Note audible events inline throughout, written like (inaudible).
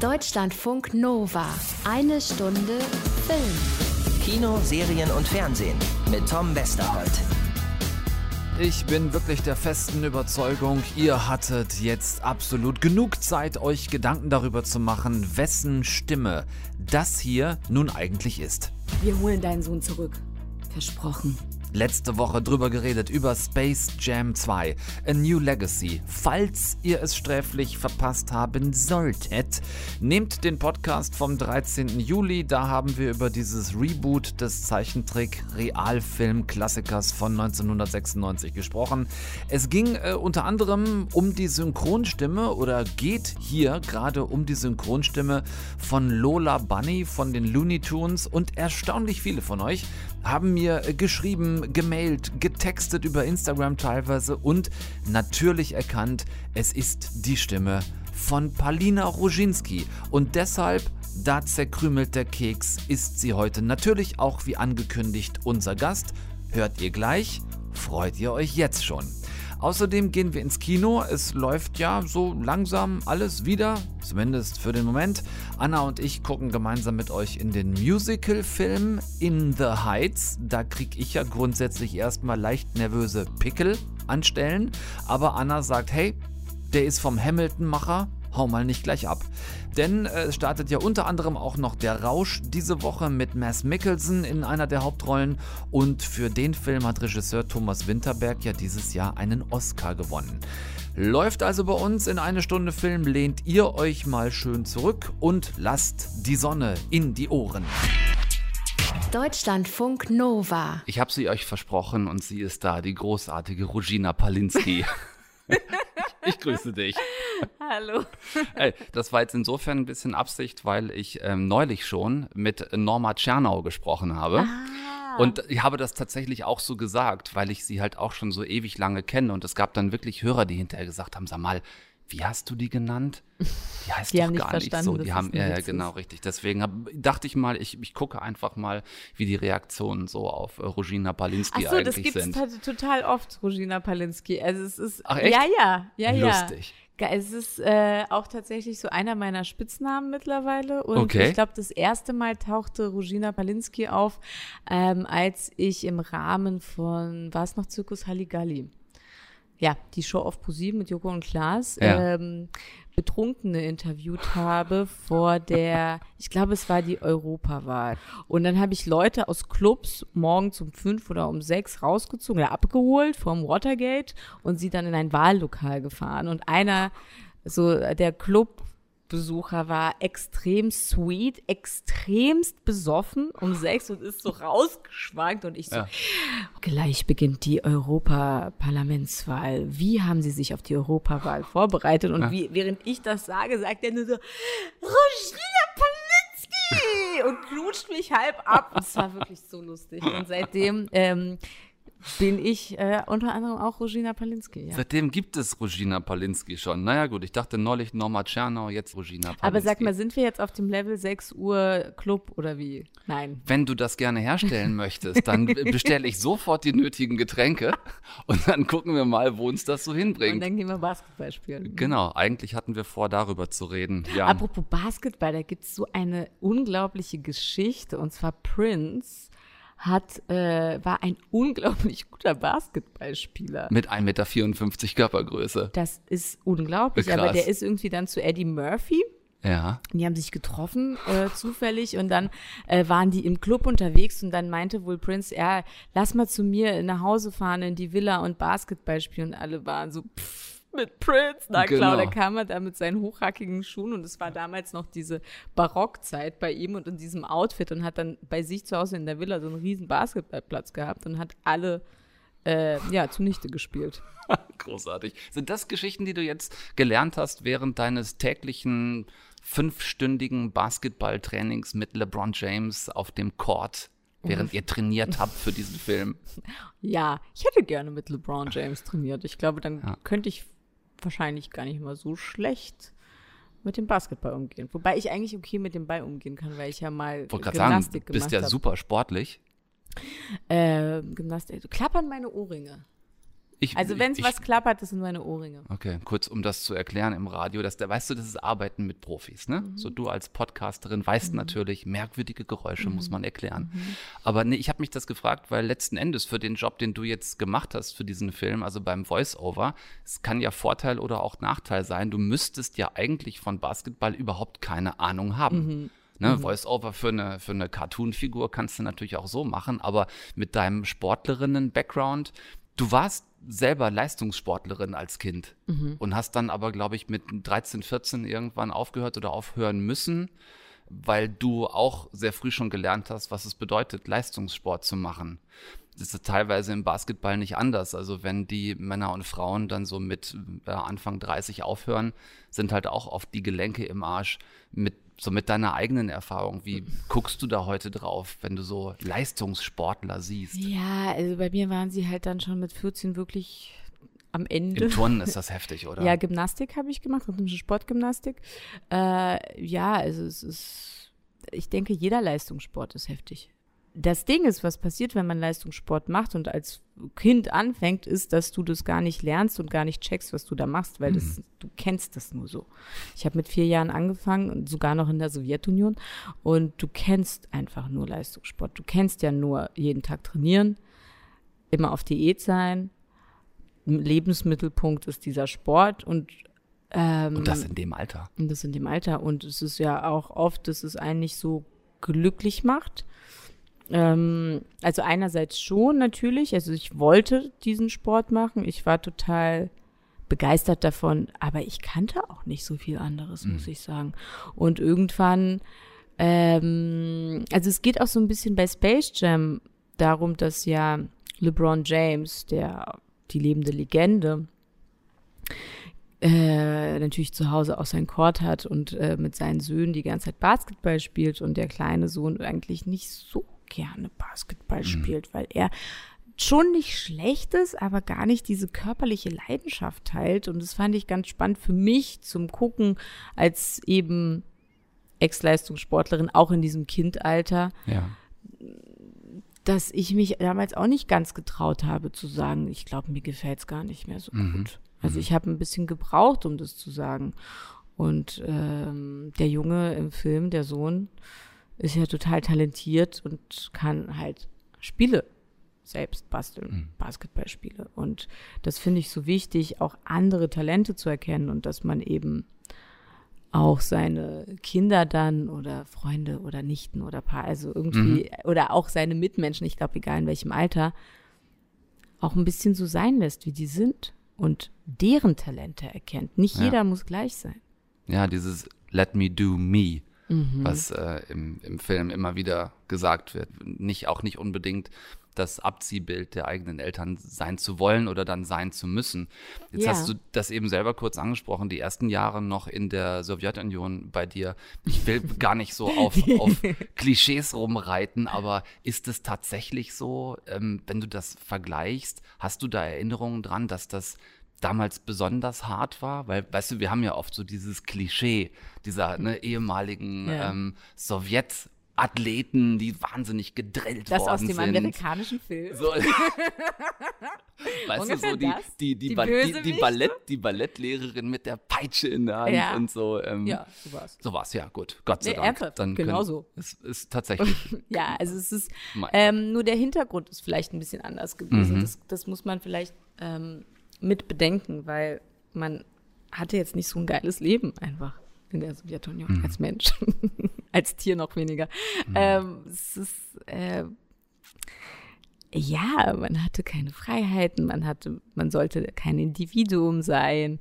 Deutschlandfunk Nova. Eine Stunde Film. Kino, Serien und Fernsehen mit Tom Westerholt. Ich bin wirklich der festen Überzeugung, ihr hattet jetzt absolut genug Zeit, euch Gedanken darüber zu machen, wessen Stimme das hier nun eigentlich ist. Wir holen deinen Sohn zurück. Versprochen letzte Woche drüber geredet, über Space Jam 2, A New Legacy. Falls ihr es sträflich verpasst haben solltet, nehmt den Podcast vom 13. Juli, da haben wir über dieses Reboot des Zeichentrick-Realfilm-Klassikers von 1996 gesprochen. Es ging äh, unter anderem um die Synchronstimme oder geht hier gerade um die Synchronstimme von Lola Bunny von den Looney Tunes und erstaunlich viele von euch haben mir geschrieben, gemailt, getextet über Instagram teilweise und natürlich erkannt, es ist die Stimme von Palina Roginski. Und deshalb, da zerkrümelt der Keks, ist sie heute natürlich auch wie angekündigt unser Gast. Hört ihr gleich, freut ihr euch jetzt schon. Außerdem gehen wir ins Kino. Es läuft ja so langsam alles wieder, zumindest für den Moment. Anna und ich gucken gemeinsam mit euch in den Musical-Film In the Heights. Da kriege ich ja grundsätzlich erstmal leicht nervöse Pickel anstellen. Aber Anna sagt, hey, der ist vom Hamilton-Macher hau mal nicht gleich ab. Denn äh, es startet ja unter anderem auch noch Der Rausch diese Woche mit Mass Mickelson in einer der Hauptrollen und für den Film hat Regisseur Thomas Winterberg ja dieses Jahr einen Oscar gewonnen. Läuft also bei uns in eine Stunde Film, lehnt ihr euch mal schön zurück und lasst die Sonne in die Ohren. Deutschlandfunk Nova. Ich habe sie euch versprochen und sie ist da, die großartige Rugina Palinski. (laughs) (laughs) ich grüße dich. Hallo. Ey, das war jetzt insofern ein bisschen Absicht, weil ich ähm, neulich schon mit Norma Tschernau gesprochen habe. Ah. Und ich habe das tatsächlich auch so gesagt, weil ich sie halt auch schon so ewig lange kenne. Und es gab dann wirklich Hörer, die hinterher gesagt haben, sag mal, wie hast du die genannt? Die (laughs) heißt die doch haben gar nicht so. Die haben, ja, ja, genau, richtig. Deswegen hab, dachte ich mal, ich, ich gucke einfach mal, wie die Reaktionen so auf äh, Rogina Palinski Ach so, eigentlich sind. das gibt es total oft, Rogina Palinski. Also es ist, Ach echt? Ja, ja, ja, ja. Lustig. Es ist äh, auch tatsächlich so einer meiner Spitznamen mittlerweile. Und okay. ich glaube, das erste Mal tauchte Rogina Palinski auf, ähm, als ich im Rahmen von, war es noch Zirkus Halligalli? Ja, die Show auf ProSieben mit Joko und Klaas. Ja. Ähm, Betrunkene interviewt habe vor der, ich glaube, es war die Europawahl. Und dann habe ich Leute aus Clubs morgens um fünf oder um sechs rausgezogen oder abgeholt vom Watergate und sie dann in ein Wahllokal gefahren. Und einer, so der Club Besucher war extrem sweet, extremst besoffen um sechs und ist so rausgeschwankt und ich so, ja. gleich beginnt die Europaparlamentswahl. Wie haben Sie sich auf die Europawahl vorbereitet? Und ja. wie, während ich das sage, sagt er nur so, Regina Palinski! und knutscht mich halb ab. Es war wirklich so lustig. Und seitdem ähm, bin ich äh, unter anderem auch Rogina Palinski. Ja. Seitdem gibt es Rogina Palinski schon. Naja gut, ich dachte neulich Norma Tschernau, jetzt Rogina Palinski. Aber sag mal, sind wir jetzt auf dem Level 6 Uhr Club oder wie? Nein. Wenn du das gerne herstellen möchtest, dann (laughs) bestelle ich sofort die nötigen Getränke und dann gucken wir mal, wo uns das so hinbringt. Und dann gehen wir Basketball spielen. Genau, eigentlich hatten wir vor, darüber zu reden. Ja. Apropos Basketball, da gibt es so eine unglaubliche Geschichte und zwar Prince hat, äh, war ein (laughs) unglaublich guter Basketballspieler. Mit 1,54 Meter Körpergröße. Das ist unglaublich, Krass. aber der ist irgendwie dann zu Eddie Murphy. Ja. Die haben sich getroffen, äh, zufällig, und dann äh, waren die im Club unterwegs und dann meinte wohl Prince, ja, lass mal zu mir nach Hause fahren in die Villa und Basketball spielen. Und alle waren so, pff, mit Prince. Na klar, genau. da kam er da mit seinen hochhackigen Schuhen und es war damals noch diese Barockzeit bei ihm und in diesem Outfit und hat dann bei sich zu Hause in der Villa so einen riesen Basketballplatz gehabt und hat alle äh, ja, zunichte gespielt. (laughs) Großartig. Sind das Geschichten, die du jetzt gelernt hast während deines täglichen fünfstündigen Basketballtrainings mit LeBron James auf dem Court? während ihr trainiert habt für diesen Film. (laughs) Ja, ich hätte gerne mit LeBron James trainiert. Ich glaube, dann ja. könnte ich wahrscheinlich gar nicht mal so schlecht mit dem Basketball umgehen. Wobei ich eigentlich okay mit dem Ball umgehen kann, weil ich ja mal Gymnastik sagen, bist ja hab. super sportlich. Äh, Gymnastik. Klappern meine Ohrringe. Ich, Also wenn es was klappert, das sind meine Ohrringe. Okay, kurz um das zu erklären im Radio, dass weißt du, das ist Arbeiten mit Profis, ne? Mhm. So du als Podcasterin weißt natürlich, merkwürdige Geräusche muss Mhm. man erklären. Aber nee, ich habe mich das gefragt, weil letzten Endes für den Job, den du jetzt gemacht hast für diesen Film, also beim Voice-Over, es kann ja Vorteil oder auch Nachteil sein. Du müsstest ja eigentlich von Basketball überhaupt keine Ahnung haben. Mhm. Ne, Voice-Over für eine, für eine Cartoon-Figur kannst du natürlich auch so machen, aber mit deinem Sportlerinnen-Background, du warst selber Leistungssportlerin als Kind und hast dann aber, glaube ich, mit 13, 14 irgendwann aufgehört oder aufhören müssen, weil du auch sehr früh schon gelernt hast, was es bedeutet, Leistungssport zu machen. Das ist teilweise im Basketball nicht anders. Also wenn die Männer und Frauen dann so mit äh, Anfang 30 aufhören, sind halt auch oft die Gelenke im Arsch mit so mit deiner eigenen Erfahrung. Wie guckst du da heute drauf, wenn du so Leistungssportler siehst? Ja, also bei mir waren sie halt dann schon mit 14 wirklich am Ende. Im Turnen ist (laughs) das heftig, oder? Ja, Gymnastik habe ich gemacht, rhythmische Sportgymnastik. Äh, ja, also es ist, ich denke, jeder Leistungssport ist heftig. Das Ding ist, was passiert, wenn man Leistungssport macht und als Kind anfängt, ist, dass du das gar nicht lernst und gar nicht checkst, was du da machst, weil das, du kennst das nur so. Ich habe mit vier Jahren angefangen und sogar noch in der Sowjetunion und du kennst einfach nur Leistungssport. Du kennst ja nur jeden Tag trainieren, immer auf Diät sein, Lebensmittelpunkt ist dieser Sport und ähm, Und das in dem Alter. und das in dem Alter. Und es ist ja auch oft, dass es einen nicht so glücklich macht. Ähm, also einerseits schon natürlich. Also ich wollte diesen Sport machen. Ich war total begeistert davon, aber ich kannte auch nicht so viel anderes, muss ich sagen. Und irgendwann, ähm, also es geht auch so ein bisschen bei Space Jam darum, dass ja LeBron James, der die lebende Legende, äh, natürlich zu Hause auch sein Court hat und äh, mit seinen Söhnen die ganze Zeit Basketball spielt und der kleine Sohn eigentlich nicht so gerne Basketball spielt, weil er schon nicht schlecht ist, aber gar nicht diese körperliche Leidenschaft teilt. Und das fand ich ganz spannend für mich zum Gucken als eben Ex-Leistungssportlerin, auch in diesem Kindalter, Ja. dass ich mich damals auch nicht ganz getraut habe zu sagen, ich glaube, mir gefällt's gar nicht mehr so gut. Also ich habe ein bisschen gebraucht, um das zu sagen. Und ähm, der Junge im Film, der Sohn, ist ja total talentiert und kann halt Spiele selbst basteln, Basketballspiele. Und das finde ich so wichtig, auch andere Talente zu erkennen und dass man eben auch seine Kinder dann oder Freunde oder Nichten oder Paar, also irgendwie, oder auch seine Mitmenschen, ich glaube, egal in welchem Alter, auch ein bisschen so sein lässt, wie die sind und deren Talente erkennt. Nicht Ja. jeder muss gleich sein. Ja, dieses Let me do me, was äh, im, im Film immer wieder gesagt wird. Nicht, auch nicht unbedingt das Abziehbild der eigenen Eltern sein zu wollen oder dann sein zu müssen. Jetzt Ja. hast du das eben selber kurz angesprochen, die ersten Jahre noch in der Sowjetunion bei dir. Ich will (laughs) gar nicht so auf, auf (laughs) Klischees rumreiten, aber ist es tatsächlich so, ähm, wenn du das vergleichst, hast du da Erinnerungen dran, dass das damals besonders hart war? Weil, weißt du, wir haben ja oft so dieses Klischee dieser ne, ehemaligen Ja. ähm, Sowjetathleten, die wahnsinnig gedrillt Das worden aus dem sind. amerikanischen Film. So. (laughs) weißt du, Ungefähr so die, das? die, die, Die Ba- die, die? Ballett, die Ballettlehrerin mit der Peitsche in der Hand Ja. und so. Ähm, Ja, so war's. So war's, ja, gut. Gott sei Nee, Dank. ernsthaft, Dann genau können- so. Es ist tatsächlich. (laughs) Ja, also es ist ähm, nur der Hintergrund ist vielleicht ein bisschen anders gewesen. Mhm. Das, das muss man vielleicht ähm, mit bedenken, weil man hatte jetzt nicht so ein geiles Leben einfach in der Sowjetunion Mhm. als Mensch, (laughs) als Tier noch weniger. Ähm, es ist äh, ja, man hatte keine Freiheiten, man hatte, man sollte kein Individuum sein.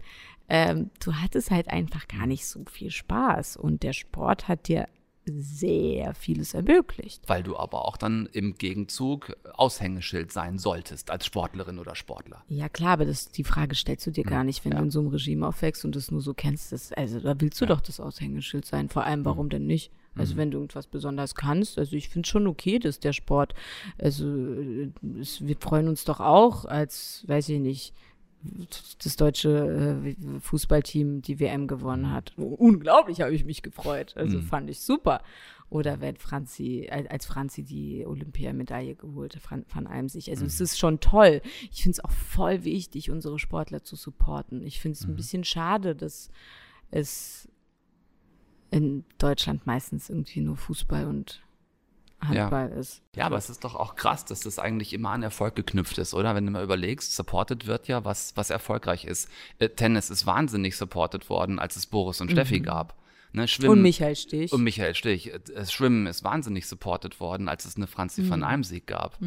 Ähm, du hattest halt einfach gar nicht so viel Spaß und der Sport hat dir sehr vieles ermöglicht. Weil du aber auch dann im Gegenzug Aushängeschild sein solltest als Sportlerin oder Sportler. Ja, klar, aber das, die Frage stellst du dir gar nicht, wenn ja. du in so einem Regime aufwächst und das nur so kennst. Das, also da willst du doch das Aushängeschild sein. Vor allem, warum denn nicht? Also wenn du irgendwas besonders kannst, also ich finde schon okay, dass der Sport, also äh, es, wir freuen uns doch auch als, weiß ich nicht, das deutsche äh, Fußballteam die WM gewonnen hat. Unglaublich habe ich mich gefreut. Also Mhm. fand ich super. Oder wenn Franzi, als Franzi die Olympiamedaille geholt hat, Van Almsig. Also Mhm. es ist schon toll. Ich finde es auch voll wichtig, unsere Sportler zu supporten. Ich finde es Mhm. ein bisschen schade, dass es in Deutschland meistens irgendwie nur Fußball und Handball ist. Ja, aber es ist doch auch krass, dass das eigentlich immer an Erfolg geknüpft ist, oder? Wenn du mal überlegst, supported wird ja, was, was erfolgreich ist. Äh, Tennis ist wahnsinnig supported worden, als es Boris und Steffi gab. Ne, Schwimmen, Mhm. Und Michael Stich. Und Michael Stich. Äh, Das Schwimmen ist wahnsinnig supported worden, als es eine Franzi Mhm. van Almsieg gab.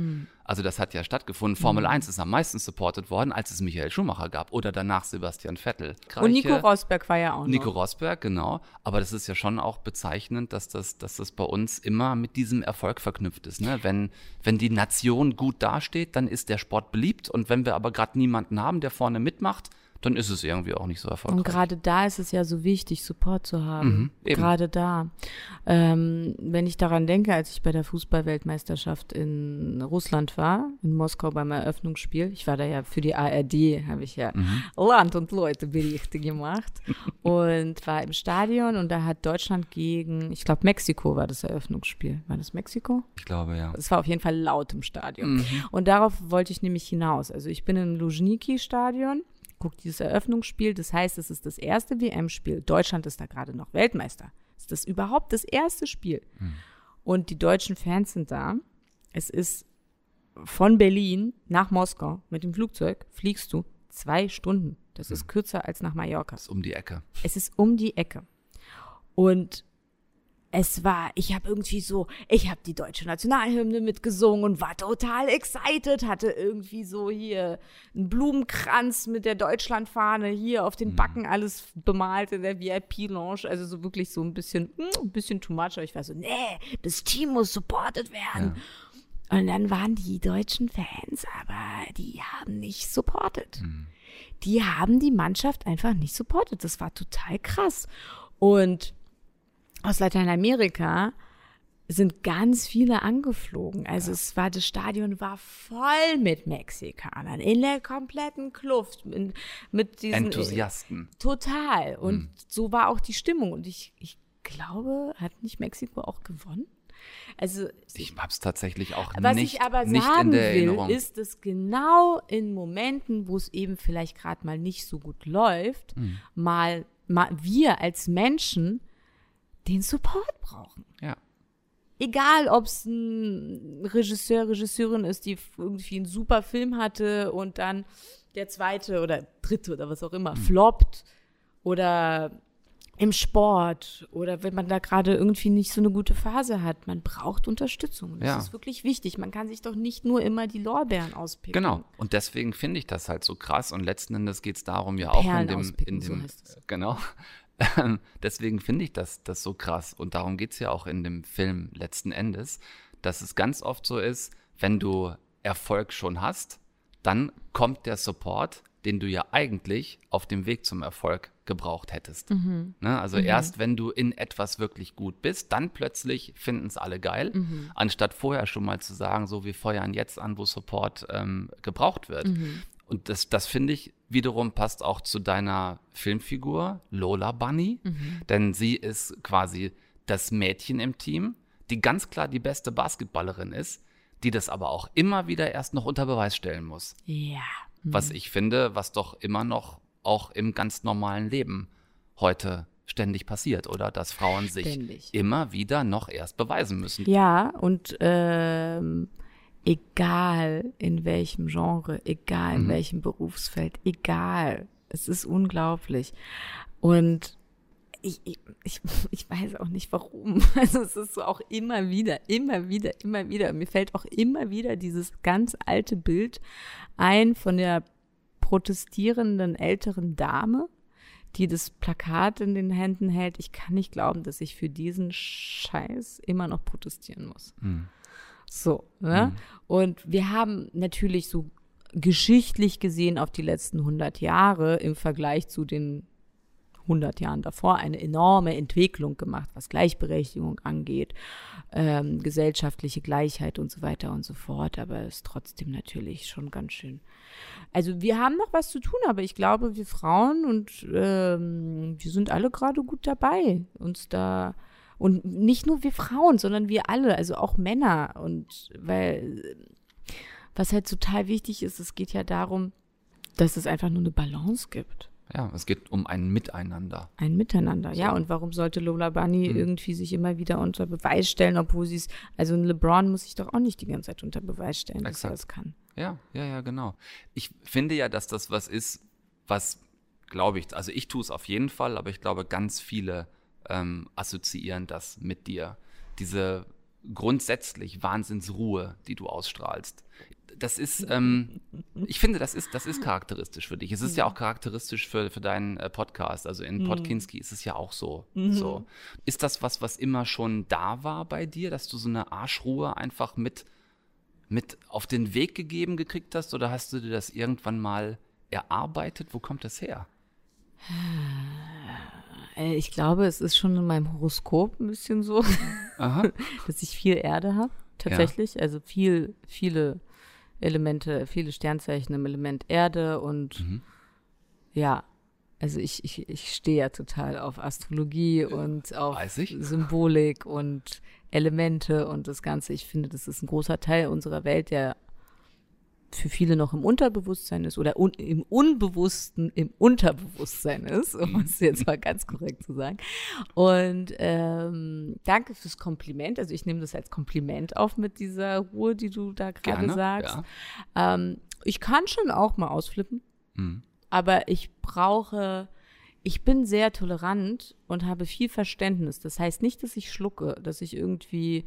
Also das hat ja stattgefunden. Formel 1 ist am meisten supported worden, als es Michael Schumacher gab. Oder danach Sebastian Vettel. Und Nico Rosberg war ja auch Nico noch. Rosberg, genau. Aber das ist ja schon auch bezeichnend, dass das, dass das bei uns immer mit diesem Erfolg verknüpft ist. Ne? Wenn, wenn die Nation gut dasteht, dann ist der Sport beliebt. Und wenn wir aber gerade niemanden haben, der vorne mitmacht, dann ist es irgendwie auch nicht so erfolgreich. Und gerade da ist es ja so wichtig, Support zu haben. Mhm, gerade da. Ähm, wenn ich daran denke, als ich bei der Fußballweltmeisterschaft in Russland war, in Moskau beim Eröffnungsspiel, ich war da ja für die ARD, habe ich ja Mhm. Land und Leute Berichte gemacht (laughs) und war im Stadion und da hat Deutschland gegen, ich glaube Mexiko war das Eröffnungsspiel. War das Mexiko? ich glaube, ja. Es war auf jeden Fall laut im Stadion. Mhm. Und darauf wollte ich nämlich hinaus. Also ich bin im Luzhniki-Stadion, gucke dieses Eröffnungsspiel. Das heißt, es ist das erste WM-Spiel. Deutschland ist da gerade noch Weltmeister. Ist das überhaupt das erste Spiel? Und die deutschen Fans sind da. Es ist von Berlin nach Moskau mit dem Flugzeug fliegst du zwei Stunden. Das ist kürzer als nach Mallorca. Ist um die Ecke. Es ist um die Ecke. Und es war, ich habe irgendwie so, ich habe die deutsche Nationalhymne mitgesungen und war total excited, hatte irgendwie so hier einen Blumenkranz mit der Deutschlandfahne hier auf den Backen alles bemalt in der VIP-Lounge, also so wirklich so ein bisschen, hm, ein bisschen too much, aber ich war so, nee, das Team muss supported werden. Und dann waren die deutschen Fans, aber die haben nicht supported. Die haben die Mannschaft einfach nicht supportet. Das war total krass. Und aus Lateinamerika sind ganz viele angeflogen. Also es war, das Stadion war voll mit Mexikanern in der kompletten Kluft, in, mit diesen Enthusiasten. Total. Und Hm. so war auch die Stimmung. Und ich, ich glaube, hat nicht Mexiko auch gewonnen? Also Ich hab's tatsächlich auch was nicht, ich aber nicht sagen in der will, Erinnerung. ist, dass genau in Momenten, wo es eben vielleicht gerade mal nicht so gut läuft, Hm. mal, mal wir als Menschen den Support brauchen. ja. Egal, ob es ein Regisseur, Regisseurin ist, die irgendwie einen super Film hatte und dann der zweite oder dritte oder was auch immer floppt oder im Sport oder wenn man da gerade irgendwie nicht so eine gute Phase hat. Man braucht Unterstützung. Das Ja. ist wirklich wichtig. Man kann sich doch nicht nur immer die Lorbeeren auspicken. Genau. Und deswegen finde ich das halt so krass. Und letzten Endes geht es darum ja auch Perlen in dem, in so dem es. genau. Deswegen finde ich das, das so krass. Und darum geht es ja auch in dem Film letzten Endes, dass es ganz oft so ist, wenn du Erfolg schon hast, dann kommt der Support, den du ja eigentlich auf dem Weg zum Erfolg gebraucht hättest. Mhm. Ne? Also erst wenn du in etwas wirklich gut bist, dann plötzlich finden es alle geil, Mhm. anstatt vorher schon mal zu sagen, so wir feuern jetzt an, wo Support ähm, gebraucht wird. Mhm. Und das, das finde ich wiederum passt auch zu deiner Filmfigur Lola Bunny, Mhm. denn sie ist quasi das Mädchen im Team, die ganz klar die beste Basketballerin ist, die das aber auch immer wieder erst noch unter Beweis stellen muss. Ja. Was ich finde, was doch immer noch auch im ganz normalen Leben heute ständig passiert, oder? Dass Frauen sich Ständig. immer wieder noch erst beweisen müssen. Ja, und ähm, egal in welchem Genre, egal in welchem Berufsfeld, egal. Es ist unglaublich. Und ich, ich, ich, weiß auch nicht warum. (laughs) Also es ist so auch immer wieder, immer wieder, immer wieder. Mir fällt auch immer wieder dieses ganz alte Bild ein von der protestierenden älteren Dame, die das Plakat in den Händen hält. Ich kann nicht glauben, dass ich für diesen Scheiß immer noch protestieren muss. So, ne? Und wir haben natürlich so geschichtlich gesehen auf die letzten 100 Jahre im Vergleich zu den 100 Jahren davor eine enorme Entwicklung gemacht, was Gleichberechtigung angeht, ähm, gesellschaftliche Gleichheit und so weiter und so fort. Aber es ist trotzdem natürlich schon ganz schön. Also wir haben noch was zu tun, aber ich glaube, wir Frauen und ähm, wir sind alle gerade gut dabei, uns da und nicht nur wir Frauen, sondern wir alle, also auch Männer. Und weil was halt total wichtig ist, es geht ja darum, dass es einfach nur eine Balance gibt. Ja, es geht um ein Miteinander. Ein Miteinander, so. ja. Und warum sollte Lola Bunny mhm. irgendwie sich immer wieder unter Beweis stellen, obwohl sie es, also ein LeBron muss sich doch auch nicht die ganze Zeit unter Beweis stellen, Exakt. dass er das kann. Ja, ja, ja, genau. Ich finde ja, dass das was ist, was, glaube ich, also ich tue es auf jeden Fall, aber ich glaube, ganz viele ähm, assoziieren das mit dir. Diese grundsätzlich Wahnsinnsruhe, die du ausstrahlst das ist, ähm, ich finde, das ist, das ist charakteristisch für dich. Es ist ja auch charakteristisch für, für deinen äh, Podcast. Also in mhm. Podkinski ist es ja auch so, mhm. so. Ist das was, was immer schon da war bei dir, dass du so eine Arschruhe einfach mit, mit auf den Weg gegeben gekriegt hast? Oder hast du dir das irgendwann mal erarbeitet? Wo kommt das her? (sighs) Äh, ich glaube, es ist schon in meinem Horoskop ein bisschen so, (laughs) dass ich viel Erde habe, tatsächlich. Ja. Also viel, viele Elemente, viele Sternzeichen im Element Erde und mhm. ja, also ich, ich, ich stehe ja total auf Astrologie und auf Symbolik und Elemente und das Ganze. Ich finde, das ist ein großer Teil unserer Welt, der für viele noch im Unterbewusstsein ist oder un im Unbewussten im Unterbewusstsein ist, um es jetzt mal ganz korrekt zu sagen. Und ähm, danke fürs Kompliment. Also ich nehme das als Kompliment auf mit dieser Ruhe, die du da gerade sagst. Ja. Ähm, ich kann schon auch mal ausflippen, mhm. aber ich brauche ich bin sehr tolerant und habe viel Verständnis. Das heißt nicht, dass ich schlucke, dass ich irgendwie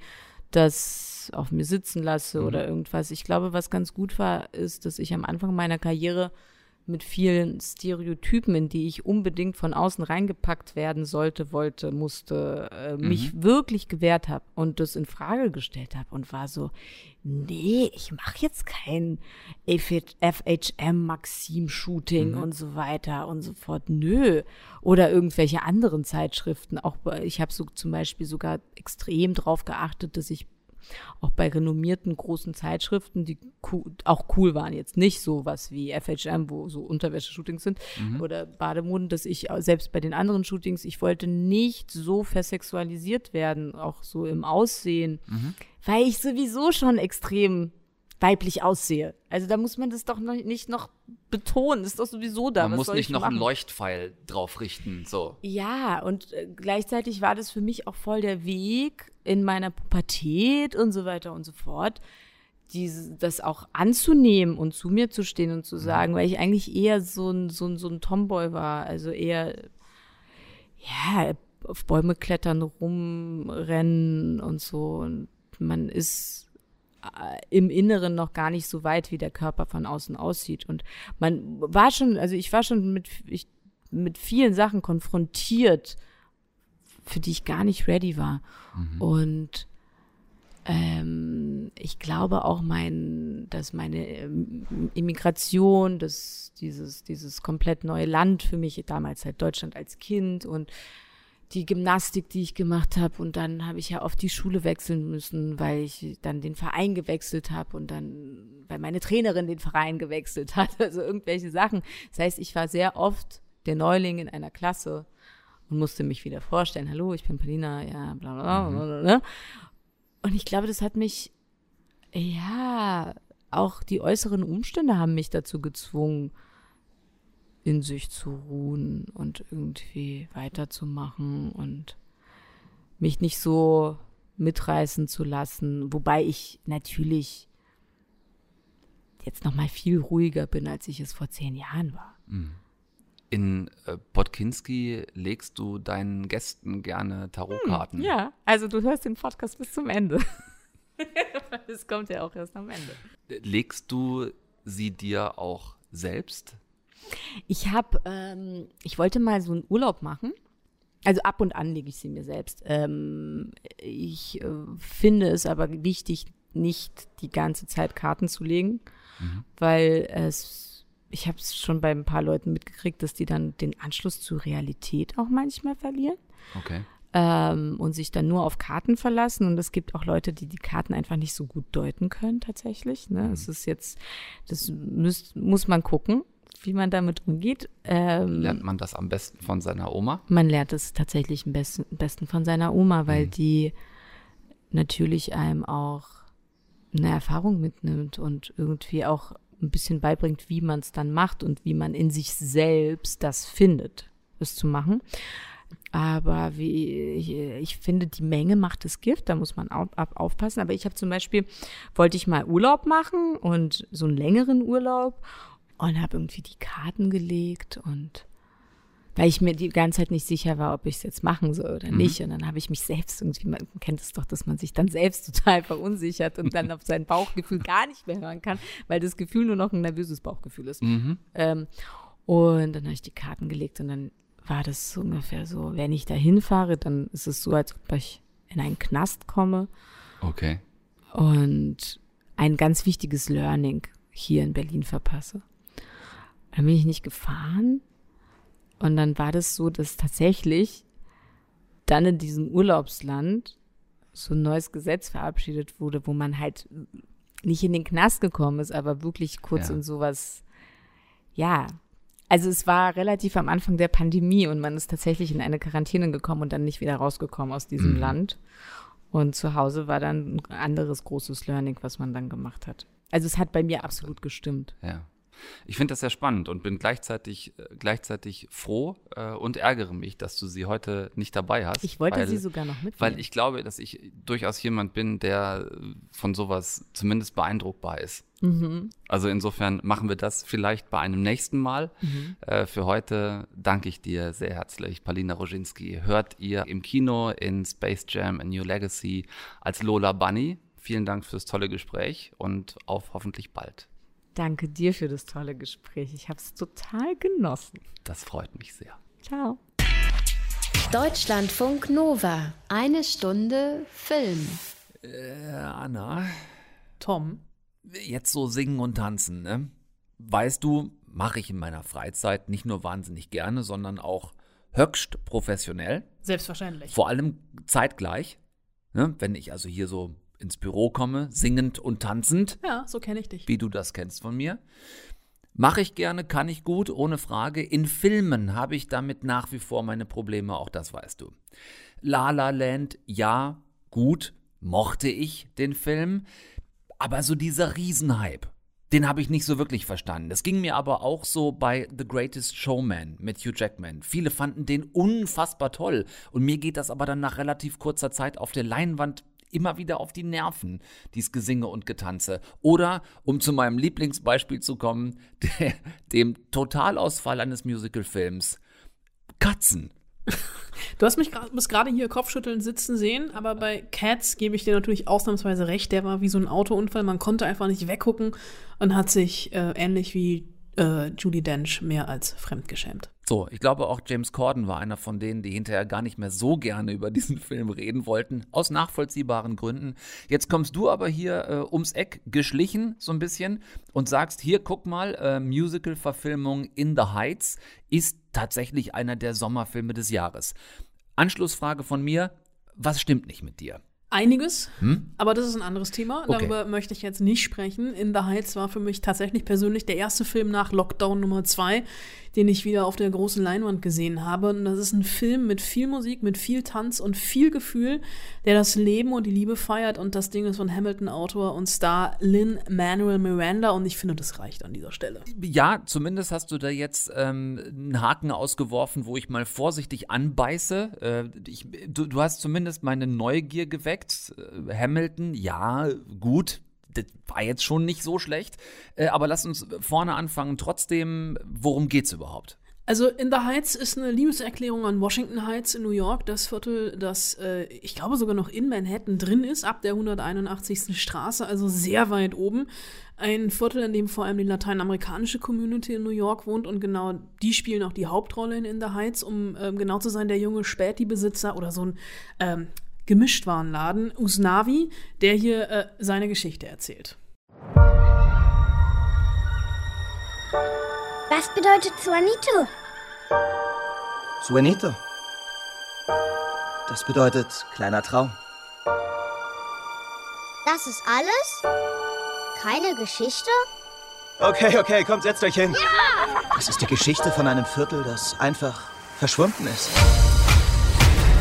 das auf mir sitzen lasse mhm. oder irgendwas. Ich glaube, was ganz gut war, ist, dass ich am Anfang meiner Karriere mit vielen Stereotypen, in die ich unbedingt von außen reingepackt werden sollte, wollte, musste, äh, mhm. mich wirklich gewehrt habe und das in Frage gestellt habe und war so, nee, ich mache jetzt kein FHM Maxim Shooting mhm. und so weiter und so fort. Nö. Oder irgendwelche anderen Zeitschriften. Auch ich habe so zum Beispiel sogar extrem drauf geachtet, dass ich auch bei renommierten großen Zeitschriften, die auch cool waren, jetzt nicht so was wie FHM, wo so Unterwäsche-Shootings sind mhm. oder Bademoden, dass ich selbst bei den anderen Shootings, ich wollte nicht so versexualisiert werden, auch so im Aussehen, mhm. weil ich sowieso schon extrem weiblich aussehe. Also da muss man das doch noch nicht noch betonen. Das ist doch sowieso da. Man Was muss nicht noch machen? einen Leuchtpfeil drauf richten. So. Ja, und äh, gleichzeitig war das für mich auch voll der Weg in meiner Pubertät und so weiter und so fort, diese, das auch anzunehmen und zu mir zu stehen und zu sagen, mhm. weil ich eigentlich eher so ein, so ein, so ein Tomboy war. Also eher, ja, auf Bäume klettern, rumrennen und so. Und man ist im Inneren noch gar nicht so weit, wie der Körper von außen aussieht. Und man war schon, also ich war schon mit, ich, mit vielen Sachen konfrontiert, für die ich gar nicht ready war. Mhm. Und ähm, ich glaube auch mein, dass meine ähm, Immigration, dass dieses, dieses komplett neue Land für mich damals halt Deutschland als Kind und die Gymnastik, die ich gemacht habe und dann habe ich ja oft die Schule wechseln müssen, weil ich dann den Verein gewechselt habe und dann, weil meine Trainerin den Verein gewechselt hat, (laughs) also irgendwelche Sachen. Das heißt, ich war sehr oft der Neuling in einer Klasse und musste mich wieder vorstellen, hallo, ich bin Paulina, ja, bla bla bla. bla, bla. Und ich glaube, das hat mich, ja, auch die äußeren Umstände haben mich dazu gezwungen, in sich zu ruhen und irgendwie weiterzumachen und mich nicht so mitreißen zu lassen, wobei ich natürlich jetzt noch mal viel ruhiger bin, als ich es vor zehn Jahren war. Mhm. In äh, Podkinski legst du deinen Gästen gerne Tarotkarten. Hm, ja, also du hörst den Podcast bis zum Ende. (laughs) Es kommt ja auch erst am Ende. Legst du sie dir auch selbst? Ich habe, ähm, ich wollte mal so einen Urlaub machen. Also ab und an lege ich sie mir selbst. Ähm, ich äh, finde es aber wichtig, nicht die ganze Zeit Karten zu legen, mhm. weil es ich habe es schon bei ein paar Leuten mitgekriegt, dass die dann den Anschluss zur Realität auch manchmal verlieren. Okay. Ähm, und sich dann nur auf Karten verlassen. Und es gibt auch Leute, die die Karten einfach nicht so gut deuten können, tatsächlich. Ne? Es ist jetzt, das müß, muss man gucken, wie man damit umgeht. Ähm, Lernt man das am besten von seiner Oma? man lernt es tatsächlich am besten, besten von seiner Oma, weil die natürlich einem auch eine Erfahrung mitnimmt und irgendwie auch ein bisschen beibringt, wie man es dann macht und wie man in sich selbst das findet, es zu machen. Aber wie ich, ich finde, die Menge macht das Gift, da muss man auf, aufpassen. Aber ich habe zum Beispiel, wollte ich mal Urlaub machen und so einen längeren Urlaub und habe irgendwie die Karten gelegt und weil ich mir die ganze Zeit nicht sicher war, ob ich es jetzt machen soll oder nicht. Und dann habe ich mich selbst irgendwie, man kennt es doch, dass man sich dann selbst total verunsichert und dann auf sein Bauchgefühl gar nicht mehr hören kann, weil das Gefühl nur noch ein nervöses Bauchgefühl ist. Ähm, und dann habe ich die Karten gelegt und dann war das so ungefähr so, wenn ich da hinfahre, dann ist es so, als ob ich in einen Knast komme. Okay. und ein ganz wichtiges Learning hier in Berlin verpasse. Dann bin ich nicht gefahren und dann war das so, dass tatsächlich dann in diesem Urlaubsland so ein neues Gesetz verabschiedet wurde, wo man halt nicht in den Knast gekommen ist, aber wirklich kurz Ja. in sowas, ja. Also es war relativ am Anfang der Pandemie und man ist tatsächlich in eine Quarantäne gekommen und dann nicht wieder rausgekommen aus diesem Mhm. Land. Und zu Hause war dann ein anderes großes Learning, was man dann gemacht hat. Also es hat bei mir absolut gestimmt. Ja. Ich finde das sehr spannend und bin gleichzeitig, äh, gleichzeitig froh äh, und ärgere mich, dass du sie heute nicht dabei hast. Ich wollte weil, sie sogar noch mitnehmen. Weil ich glaube, dass ich durchaus jemand bin, der äh, von sowas zumindest beeindruckbar ist. Mhm. Also insofern machen wir das vielleicht bei einem nächsten Mal. Mhm. Äh, für heute danke ich dir sehr herzlich, Palina Roginski. Hört ihr im Kino in Space Jam A New Legacy als Lola Bunny. Vielen Dank fürs tolle Gespräch und auf hoffentlich bald. Danke dir für das tolle Gespräch. Ich habe es total genossen. Das freut mich sehr. Ciao. Deutschlandfunk Nova. Eine Stunde Film. Äh, Anna, Tom, jetzt so singen und tanzen, ne? Weißt du, mache ich in meiner Freizeit nicht nur wahnsinnig gerne, sondern auch höchst professionell. selbstverständlich. Vor allem zeitgleich. Ne? Wenn ich also hier so ins Büro komme, singend und tanzend, Ja, so kenne ich dich. wie du das kennst von mir. Mache ich gerne, kann ich gut, ohne Frage. In Filmen habe ich damit nach wie vor meine Probleme, auch das weißt du. La La Land, ja, gut, mochte ich den Film, aber so dieser Riesenhype, den habe ich nicht so wirklich verstanden. Das ging mir aber auch so bei The Greatest Showman mit Hugh Jackman. Viele fanden den unfassbar toll und mir geht das aber dann nach relativ kurzer Zeit auf der Leinwand immer wieder auf die Nerven, dies Gesinge und Getanze. Oder, um zu meinem Lieblingsbeispiel zu kommen, (laughs) der, dem Totalausfall eines Musicalfilms. Katzen. Du hast mich gerade hier Kopfschütteln sitzen sehen, aber bei Cats gebe ich dir natürlich ausnahmsweise recht. Der war wie so ein Autounfall. Man konnte einfach nicht weggucken und hat sich äh, ähnlich wie äh, Judy Dench mehr als fremdgeschämt. So, ich glaube auch James Corden war einer von denen, die hinterher gar nicht mehr so gerne über diesen (laughs) Film reden wollten, aus nachvollziehbaren Gründen. Jetzt kommst du aber hier äh, ums Eck geschlichen, so ein bisschen, und sagst, hier, guck mal, äh, Musical-Verfilmung In the Heights ist tatsächlich einer der Sommerfilme des Jahres. Anschlussfrage von mir, was stimmt nicht mit dir? Einiges, aber das ist ein anderes Thema. Okay. Darüber möchte ich jetzt nicht sprechen. In the Heights war für mich tatsächlich persönlich der erste Film nach Lockdown Nummer 2, den ich wieder auf der großen Leinwand gesehen habe. Und das ist ein Film mit viel Musik, mit viel Tanz und viel Gefühl, der das Leben und die Liebe feiert. Und das Ding ist von Hamilton-Autor und Star Lin Manuel Miranda. Und ich finde, das reicht an dieser Stelle. Ja, zumindest hast du da jetzt ähm, einen Haken ausgeworfen, wo ich mal vorsichtig anbeiße. Äh, ich, du, du hast zumindest meine Neugier geweckt. Äh, Hamilton, ja, gut. Das war jetzt schon nicht so schlecht. Äh, aber lass uns vorne anfangen. Trotzdem, worum geht's überhaupt? Also In the Heights ist eine Liebeserklärung an Washington Heights in New York, das Viertel, das äh, ich glaube sogar noch in Manhattan drin ist, ab der 181. Straße, also sehr weit oben. Ein Viertel, in dem vor allem die lateinamerikanische Community in New York wohnt und genau die spielen auch die Hauptrolle in In the Heights, um ähm, genau zu sein, der junge Späti-Besitzer oder so ein ähm, Gemischtwarenladen, Usnavi, der hier äh, seine Geschichte erzählt. Was bedeutet Suanito? Suanito. Das bedeutet kleiner Traum. Das ist alles? Keine Geschichte? Okay, okay, kommt, setzt euch hin. Ja! Das ist die Geschichte von einem Viertel, das einfach verschwunden ist.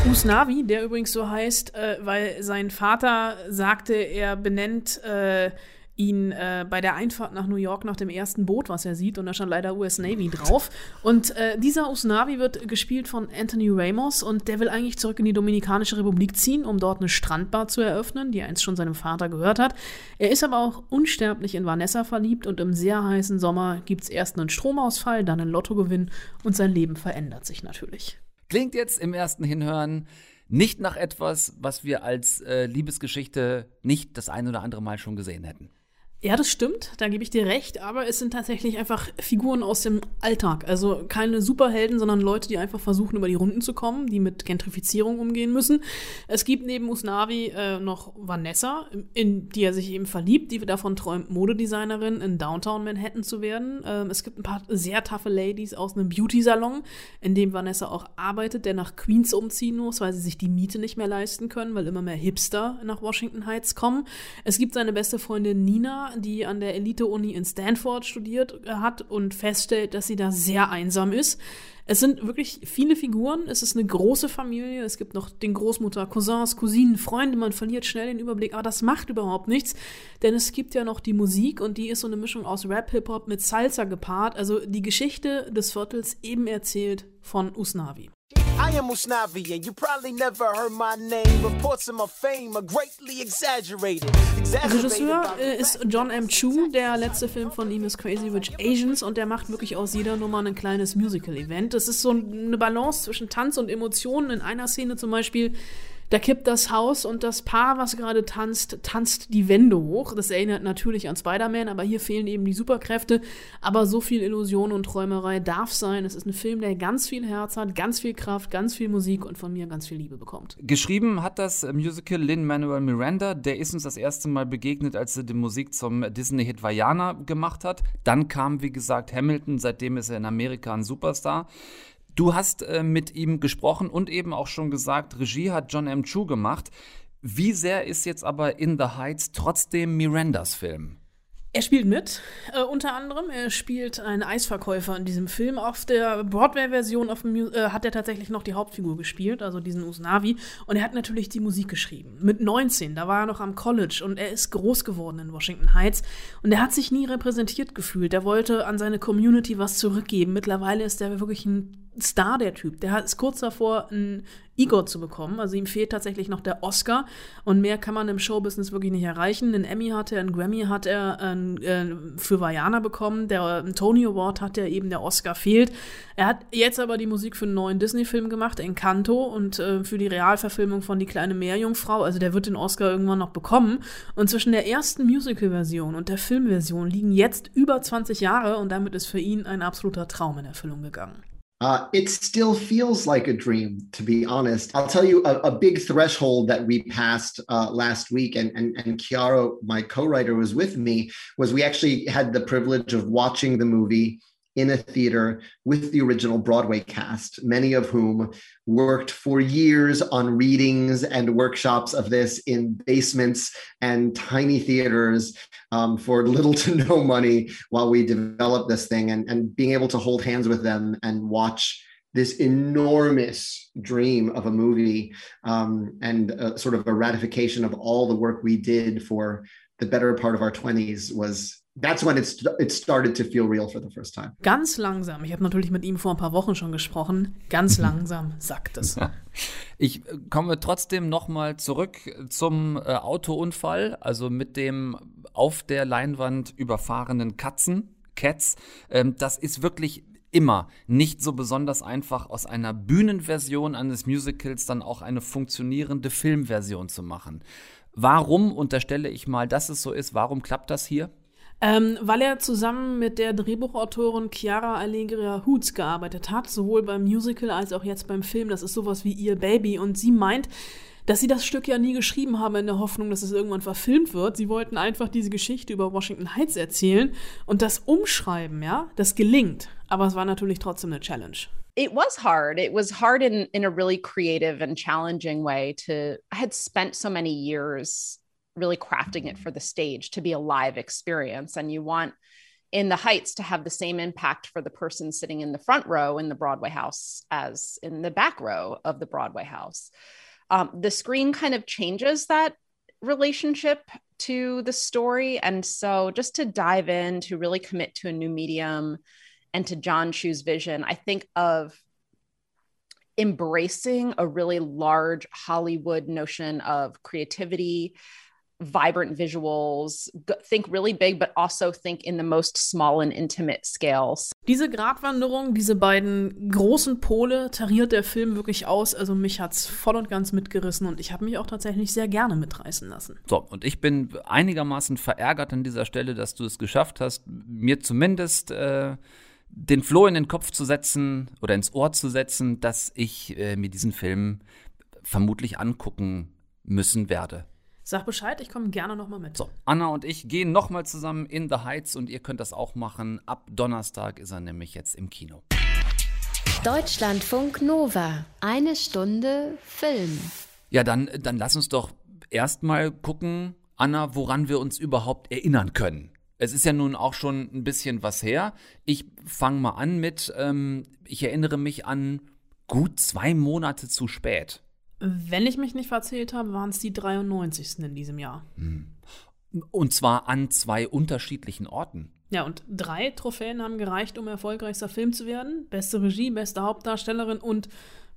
Usnavi, der übrigens so heißt, äh, weil sein Vater sagte, er benennt äh, ihn äh, bei der Einfahrt nach New York nach dem ersten Boot, was er sieht, und da stand leider US Navy drauf. Und äh, dieser Usnavi wird gespielt von Anthony Ramos und der will eigentlich zurück in die Dominikanische Republik ziehen, um dort eine Strandbar zu eröffnen, die einst schon seinem Vater gehört hat. Er ist aber auch unsterblich in Vanessa verliebt und im sehr heißen Sommer gibt es erst einen Stromausfall, dann einen Lottogewinn und sein Leben verändert sich natürlich. Klingt jetzt im ersten Hinhören nicht nach etwas, was wir als äh, Liebesgeschichte nicht das ein oder andere Mal schon gesehen hätten. Ja, das stimmt, da gebe ich dir recht, aber es sind tatsächlich einfach Figuren aus dem Alltag. Also keine Superhelden, sondern Leute, die einfach versuchen, über die Runden zu kommen, die mit Gentrifizierung umgehen müssen. Es gibt neben Usnavi äh, noch Vanessa, in die er sich eben verliebt, die davon träumt, Modedesignerin in Downtown Manhattan zu werden. Ähm, es gibt ein paar sehr taffe Ladies aus einem Beauty-Salon, in dem Vanessa auch arbeitet, der nach Queens umziehen muss, weil sie sich die Miete nicht mehr leisten können, weil immer mehr Hipster nach Washington Heights kommen. Es gibt seine beste Freundin Nina, die an der Elite-Uni in Stanford studiert äh, hat und feststellt, dass sie da sehr einsam ist. Es sind wirklich viele Figuren, es ist eine große Familie, es gibt noch den Großmutter, Cousins, Cousinen, Freunde, man verliert schnell den Überblick, aber das macht überhaupt nichts, denn es gibt ja noch die Musik und die ist so eine Mischung aus Rap, Hip-Hop mit Salsa gepaart, also die Geschichte des Viertels eben erzählt von Usnavi. I am Usnavi, and you probably never heard my name. Reports of my fame are greatly exaggerated. Regisseur äh, ist John M. Chu. Der letzte Film von ihm ist Crazy Rich Asians und der macht wirklich aus jeder Nummer ein kleines Musical-Event. Das ist so eine Balance zwischen Tanz und Emotionen. In einer Szene zum Beispiel da kippt das Haus und das Paar, was gerade tanzt, tanzt die Wände hoch. Das erinnert natürlich an Spider-Man, aber hier fehlen eben die Superkräfte. Aber so viel Illusion und Träumerei darf sein. Es ist ein Film, der ganz viel Herz hat, ganz viel Kraft, ganz viel Musik und von mir ganz viel Liebe bekommt. Geschrieben hat das Musical Lin-Manuel Miranda. Der ist uns das erste Mal begegnet, als er die Musik zum Disney-Hit Vajana gemacht hat. Dann kam, wie gesagt, Hamilton. Seitdem ist er in Amerika ein Superstar. Du hast äh, mit ihm gesprochen und eben auch schon gesagt, Regie hat John M. Chu gemacht. Wie sehr ist jetzt aber In the Heights trotzdem Mirandas Film? Er spielt mit, äh, unter anderem. Er spielt einen Eisverkäufer in diesem Film. Auf der Broadway-Version äh, hat er tatsächlich noch die Hauptfigur gespielt, also diesen Usnavi. Und er hat natürlich die Musik geschrieben. Mit 19, da war er noch am College und er ist groß geworden in Washington Heights. Und er hat sich nie repräsentiert gefühlt. Er wollte an seine Community was zurückgeben. Mittlerweile ist er wirklich ein Star, der Typ. Der ist kurz davor, ein Igor zu bekommen. Also ihm fehlt tatsächlich noch der Oscar. Und mehr kann man im Showbusiness wirklich nicht erreichen. Einen Emmy hat er, einen Grammy hat er ein, äh, für Vajana bekommen. Der Tony Award hat er eben, der Oscar fehlt. Er hat jetzt aber die Musik für einen neuen Disney-Film gemacht, Encanto, und äh, für die Realverfilmung von Die kleine Meerjungfrau. Also der wird den Oscar irgendwann noch bekommen. Und zwischen der ersten Musical-Version und der Filmversion liegen jetzt über 20 Jahre und damit ist für ihn ein absoluter Traum in Erfüllung gegangen. Uh, it still feels like a dream, to be honest. I'll tell you a, a big threshold that we passed uh, last week, and, and, and Chiara, my co writer, was with me, was we actually had the privilege of watching the movie in a theater with the original Broadway cast, many of whom worked for years on readings and workshops of this in basements and tiny theaters um, for little (laughs) to no money while we developed this thing and, and being able to hold hands with them and watch this enormous dream of a movie um, and a, sort of a ratification of all the work we did for the better part of our 20s was that's when it, it started to feel real for the first time. Ganz langsam, ich habe natürlich mit ihm vor ein paar Wochen schon gesprochen, ganz (laughs) langsam sagt es. (laughs) Ich äh, komme trotzdem nochmal zurück zum äh, Autounfall, also mit dem auf der Leinwand überfahrenen Katzen, Cats. Ähm, das ist wirklich immer nicht so besonders einfach, aus einer Bühnenversion eines Musicals dann auch eine funktionierende Filmversion zu machen. Warum unterstelle ich mal, dass es so ist? Warum klappt das hier? Ähm, weil er zusammen mit der Drehbuchautorin Chiara Allegra Hoots gearbeitet hat, sowohl beim Musical als auch jetzt beim Film. Das ist sowas wie ihr Baby. Und sie meint, dass sie das Stück ja nie geschrieben haben in der Hoffnung, dass es irgendwann verfilmt wird. Sie wollten einfach diese Geschichte über Washington Heights erzählen und das umschreiben, ja, das gelingt. Aber es war natürlich trotzdem eine Challenge. It was hard. It was hard in in a really creative and challenging way to I had spent so many years really crafting it for the stage to be a live experience and you want in the heights to have the same impact for the person sitting in the front row in the Broadway house as in the back row of the Broadway house. Um, the screen kind of changes that relationship to the story. And so just to dive in, to really commit to a new medium and to John Chu's vision, I think of embracing a really large Hollywood notion of creativity vibrant visuals, think really big, but also think in the most small and intimate scales. Diese Gratwanderung, diese beiden großen Pole tariert der Film wirklich aus. Also mich hat's voll und ganz mitgerissen und ich habe mich auch tatsächlich sehr gerne mitreißen lassen. So, und ich bin einigermaßen verärgert an dieser Stelle, dass du es geschafft hast, mir zumindest äh, den Floh in den Kopf zu setzen oder ins Ohr zu setzen, dass ich äh, mir diesen Film vermutlich angucken müssen werde. Sag Bescheid, ich komme gerne nochmal mit. So, Anna und ich gehen nochmal zusammen in The Heights und ihr könnt das auch machen. Ab Donnerstag ist er nämlich jetzt im Kino. Deutschlandfunk Nova. Eine Stunde Film. Ja, dann, dann lass uns doch erstmal gucken, Anna, woran wir uns überhaupt erinnern können. Es ist ja nun auch schon ein bisschen was her. Ich fange mal an mit, ähm, ich erinnere mich an gut zwei Monate zu spät. Wenn ich mich nicht verzählt habe, waren es die 93. in diesem Jahr. Hm. Und zwar an zwei unterschiedlichen Orten. Ja, und drei Trophäen haben gereicht, um erfolgreichster Film zu werden. Beste Regie, beste Hauptdarstellerin und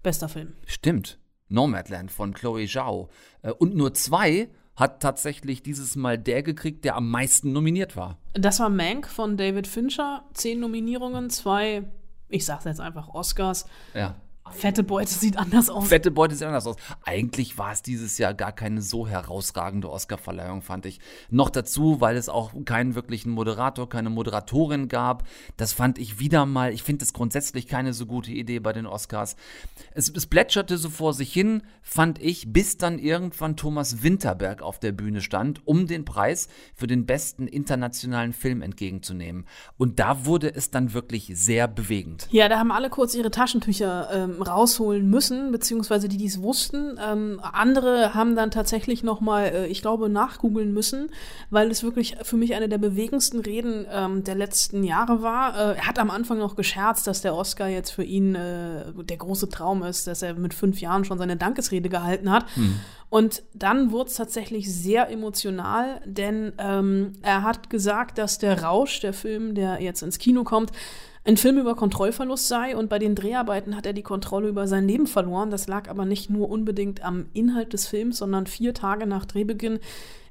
bester Film. Stimmt. Nomadland von Chloe Zhao. Äh, und nur zwei hat tatsächlich dieses Mal der gekriegt, der am meisten nominiert war. Das war Mank von David Fincher. Zehn Nominierungen, zwei, ich sag's jetzt einfach, Oscars. Ja. Fette Beute sieht anders aus. Fette Beute sieht anders aus. Eigentlich war es dieses Jahr gar keine so herausragende Oscarverleihung, fand ich. Noch dazu, weil es auch keinen wirklichen Moderator, keine Moderatorin gab. Das fand ich wieder mal, ich finde es grundsätzlich keine so gute Idee bei den Oscars. Es, es plätscherte so vor sich hin, fand ich, bis dann irgendwann Thomas Winterberg auf der Bühne stand, um den Preis für den besten internationalen Film entgegenzunehmen. Und da wurde es dann wirklich sehr bewegend. Ja, da haben alle kurz ihre Taschentücher ähm, rausholen müssen, beziehungsweise die dies wussten. Ähm, andere haben dann tatsächlich noch mal, äh, ich glaube, nachgoogeln müssen, weil es wirklich für mich eine der bewegendsten Reden ähm, der letzten Jahre war. Äh, er hat am Anfang noch gescherzt, dass der Oscar jetzt für ihn äh, der große Traum ist, dass er mit fünf Jahren schon seine Dankesrede gehalten hat. Hm. Und dann wurde es tatsächlich sehr emotional, denn ähm, er hat gesagt, dass der Rausch, der Film, der jetzt ins Kino kommt, ein Film über Kontrollverlust sei und bei den Dreharbeiten hat er die Kontrolle über sein Leben verloren. Das lag aber nicht nur unbedingt am Inhalt des Films, sondern vier Tage nach Drehbeginn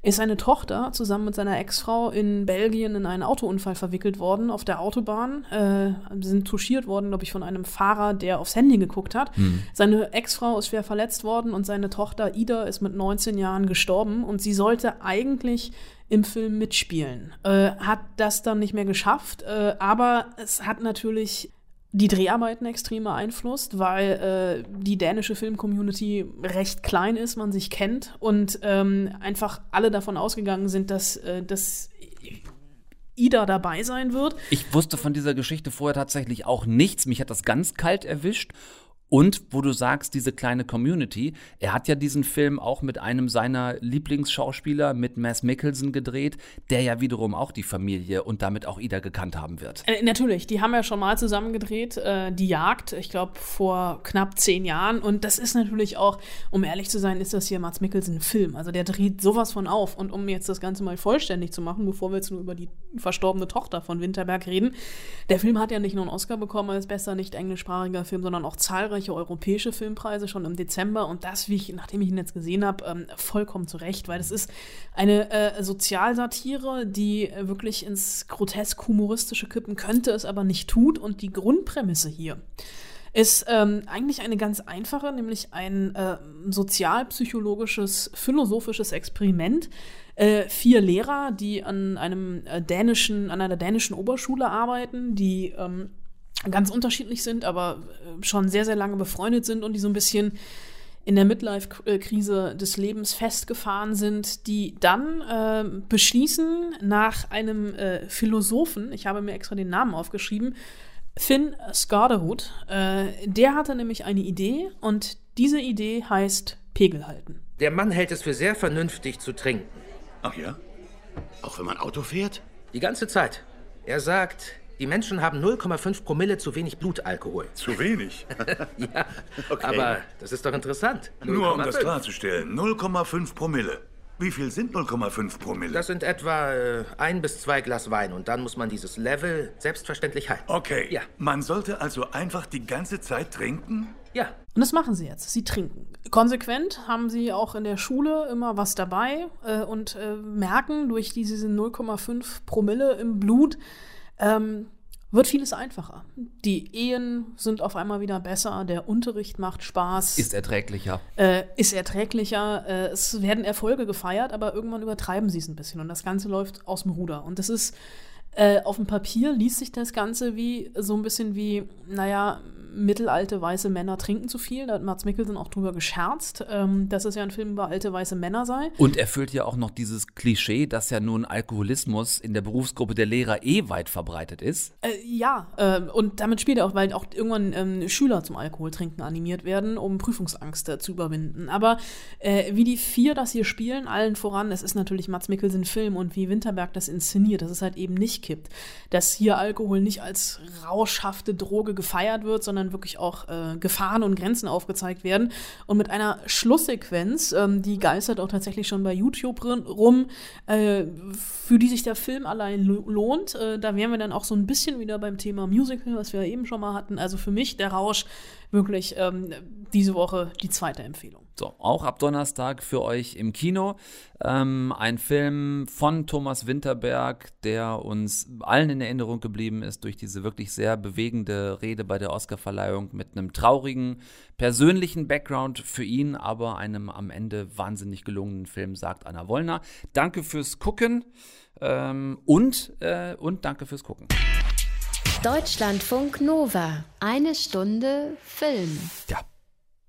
ist seine Tochter zusammen mit seiner Ex-Frau in Belgien in einen Autounfall verwickelt worden auf der Autobahn. Äh, sind touchiert worden, glaube ich, von einem Fahrer, der aufs Handy geguckt hat. Mhm. Seine Ex-Frau ist schwer verletzt worden und seine Tochter Ida ist mit 19 Jahren gestorben und sie sollte eigentlich im Film mitspielen. Äh, hat das dann nicht mehr geschafft, äh, aber es hat natürlich die Dreharbeiten extrem beeinflusst, weil äh, die dänische Film-Community recht klein ist, man sich kennt und ähm, einfach alle davon ausgegangen sind, dass, äh, dass Ida dabei sein wird. Ich wusste von dieser Geschichte vorher tatsächlich auch nichts. Mich hat das ganz kalt erwischt und wo du sagst, diese kleine Community, er hat ja diesen Film auch mit einem seiner Lieblingsschauspieler, mit Mass Mickelson gedreht, der ja wiederum auch die Familie und damit auch Ida gekannt haben wird. Äh, natürlich, die haben ja schon mal zusammen gedreht, äh, Die Jagd, ich glaube vor knapp zehn Jahren. Und das ist natürlich auch, um ehrlich zu sein, ist das hier Mats Mikkelsen Film. Also der dreht sowas von auf. Und um jetzt das Ganze mal vollständig zu machen, bevor wir jetzt nur über die verstorbene Tochter von Winterberg reden, der Film hat ja nicht nur einen Oscar bekommen als bester nicht englischsprachiger Film, sondern auch zahlreiche zahlreiche europäische Filmpreise schon im Dezember und das, wie ich, nachdem ich ihn jetzt gesehen habe, ähm, vollkommen zu Recht, weil das ist eine äh, Sozialsatire, die äh, wirklich ins grotesk-humoristische kippen könnte, es aber nicht tut und die Grundprämisse hier ist ähm, eigentlich eine ganz einfache, nämlich ein äh, sozialpsychologisches, philosophisches Experiment. Äh, vier Lehrer, die an einem äh, dänischen, an einer dänischen Oberschule arbeiten, die ähm, ganz unterschiedlich sind, aber äh, schon sehr, sehr lange befreundet sind und die so ein bisschen in der Midlife-Krise des Lebens festgefahren sind, die dann äh, beschließen, nach einem äh, Philosophen, ich habe mir extra den Namen aufgeschrieben, Finn Scarderwood, äh, der hatte nämlich eine Idee und diese Idee heißt Pegel halten. Der Mann hält es für sehr vernünftig zu trinken. Ach ja? Auch wenn man Auto fährt? Die ganze Zeit. Er sagt, die Menschen haben 0,5 Promille zu wenig Blutalkohol. Zu wenig? (laughs) ja, (laughs) okay. aber das ist doch interessant. Nur um das klarzustellen, 0,5 Promille. Wie viel sind 0,5 Promille? Das sind etwa äh, ein bis zwei Glas Wein und dann muss man dieses Level selbstverständlich halten. Okay. Ja. Man sollte also einfach die ganze Zeit trinken? Ja. Und das machen sie jetzt. Sie trinken. Konsequent haben sie auch in der Schule immer was dabei äh, und äh, merken durch diese 0,5 Promille im Blut, ähm, wird vieles einfacher. Die Ehen sind auf einmal wieder besser, der Unterricht macht Spaß. Ist erträglicher. Äh, ist erträglicher. Äh, es werden Erfolge gefeiert, aber irgendwann übertreiben sie es ein bisschen und das Ganze läuft aus dem Ruder. Und das ist äh, auf dem Papier liest sich das Ganze wie so ein bisschen wie, naja, mittelalte weiße Männer trinken zu viel. Da hat Mats Mikkelsen auch drüber gescherzt, ähm, dass es ja ein Film über alte weiße Männer sei. Und erfüllt ja auch noch dieses Klischee, dass ja nun Alkoholismus in der Berufsgruppe der Lehrer eh weit verbreitet ist. Äh, ja, äh, und damit spielt er auch, weil auch irgendwann ähm, Schüler zum Alkoholtrinken animiert werden, um Prüfungsangst äh, zu überwinden. Aber äh, wie die vier das hier spielen, allen voran, es ist natürlich Mats Mikkelsen Film und wie Winterberg das inszeniert, dass es halt eben nicht kippt. Dass hier Alkohol nicht als rauschhafte Droge gefeiert wird, sondern wirklich auch äh, Gefahren und Grenzen aufgezeigt werden. Und mit einer Schlusssequenz, ähm, die geistert auch tatsächlich schon bei YouTube rum, äh, für die sich der Film allein lohnt. Äh, da wären wir dann auch so ein bisschen wieder beim Thema Musical, was wir eben schon mal hatten. Also für mich der Rausch wirklich ähm, diese Woche die zweite Empfehlung. So, auch ab Donnerstag für euch im Kino. Ähm, ein Film von Thomas Winterberg, der uns allen in Erinnerung geblieben ist durch diese wirklich sehr bewegende Rede bei der Oscarverleihung mit einem traurigen persönlichen Background für ihn, aber einem am Ende wahnsinnig gelungenen Film, sagt Anna Wollner. Danke fürs Gucken ähm, und, äh, und danke fürs Gucken. Deutschlandfunk Nova. Eine Stunde Film. Ja,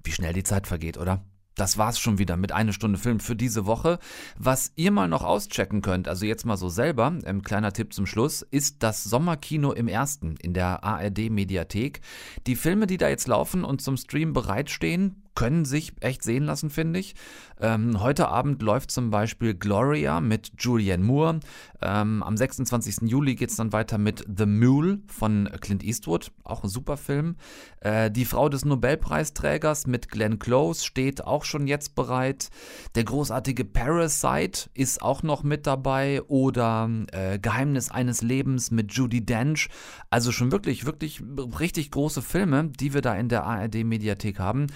wie schnell die Zeit vergeht, oder? Das war's schon wieder mit einer Stunde Film für diese Woche. Was ihr mal noch auschecken könnt, also jetzt mal so selber, ähm, kleiner Tipp zum Schluss, ist das Sommerkino im Ersten in der ARD Mediathek. Die Filme, die da jetzt laufen und zum Stream bereitstehen, können sich echt sehen lassen, finde ich. Ähm, heute Abend läuft zum Beispiel Gloria mit Julianne Moore. Ähm, am 26. Juli geht es dann weiter mit The Mule von Clint Eastwood, auch ein super Film. Äh, die Frau des Nobelpreisträgers mit Glenn Close steht auch schon jetzt bereit. Der großartige Parasite ist auch noch mit dabei. Oder äh, Geheimnis eines Lebens mit Judy Dench. Also schon wirklich, wirklich richtig große Filme, die wir da in der ARD-Mediathek haben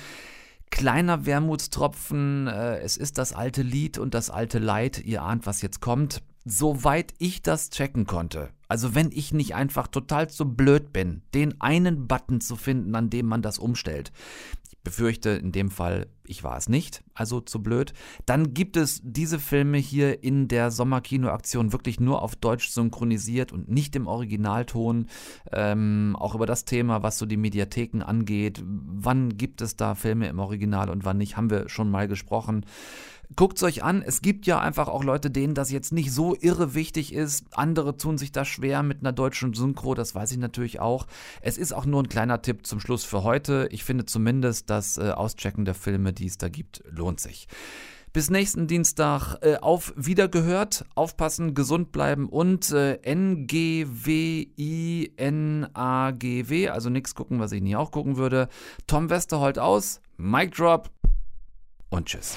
kleiner Wermutstropfen, äh, es ist das alte Lied und das alte Leid, ihr ahnt, was jetzt kommt. Soweit ich das checken konnte, also wenn ich nicht einfach total zu blöd bin, den einen Button zu finden, an dem man das umstellt, befürchte in dem Fall, ich war es nicht, also zu blöd. Dann gibt es diese Filme hier in der Sommerkinoaktion wirklich nur auf Deutsch synchronisiert und nicht im Originalton. Ähm, auch über das Thema, was so die Mediatheken angeht. Wann gibt es da Filme im Original und wann nicht, haben wir schon mal gesprochen. Guckt es euch an. Es gibt ja einfach auch Leute, denen das jetzt nicht so irre wichtig ist. Andere tun sich da schwer mit einer deutschen Synchro, das weiß ich natürlich auch. Es ist auch nur ein kleiner Tipp zum Schluss für heute. Ich finde zumindest das äh, Auschecken der Filme, die es da gibt, lohnt sich. Bis nächsten Dienstag äh, auf Wiedergehört. Aufpassen, gesund bleiben und äh, N-G-W-I-N-A-G-W. Also nichts gucken, was ich nie auch gucken würde. Tom Westerholt aus. Mic Drop und tschüss.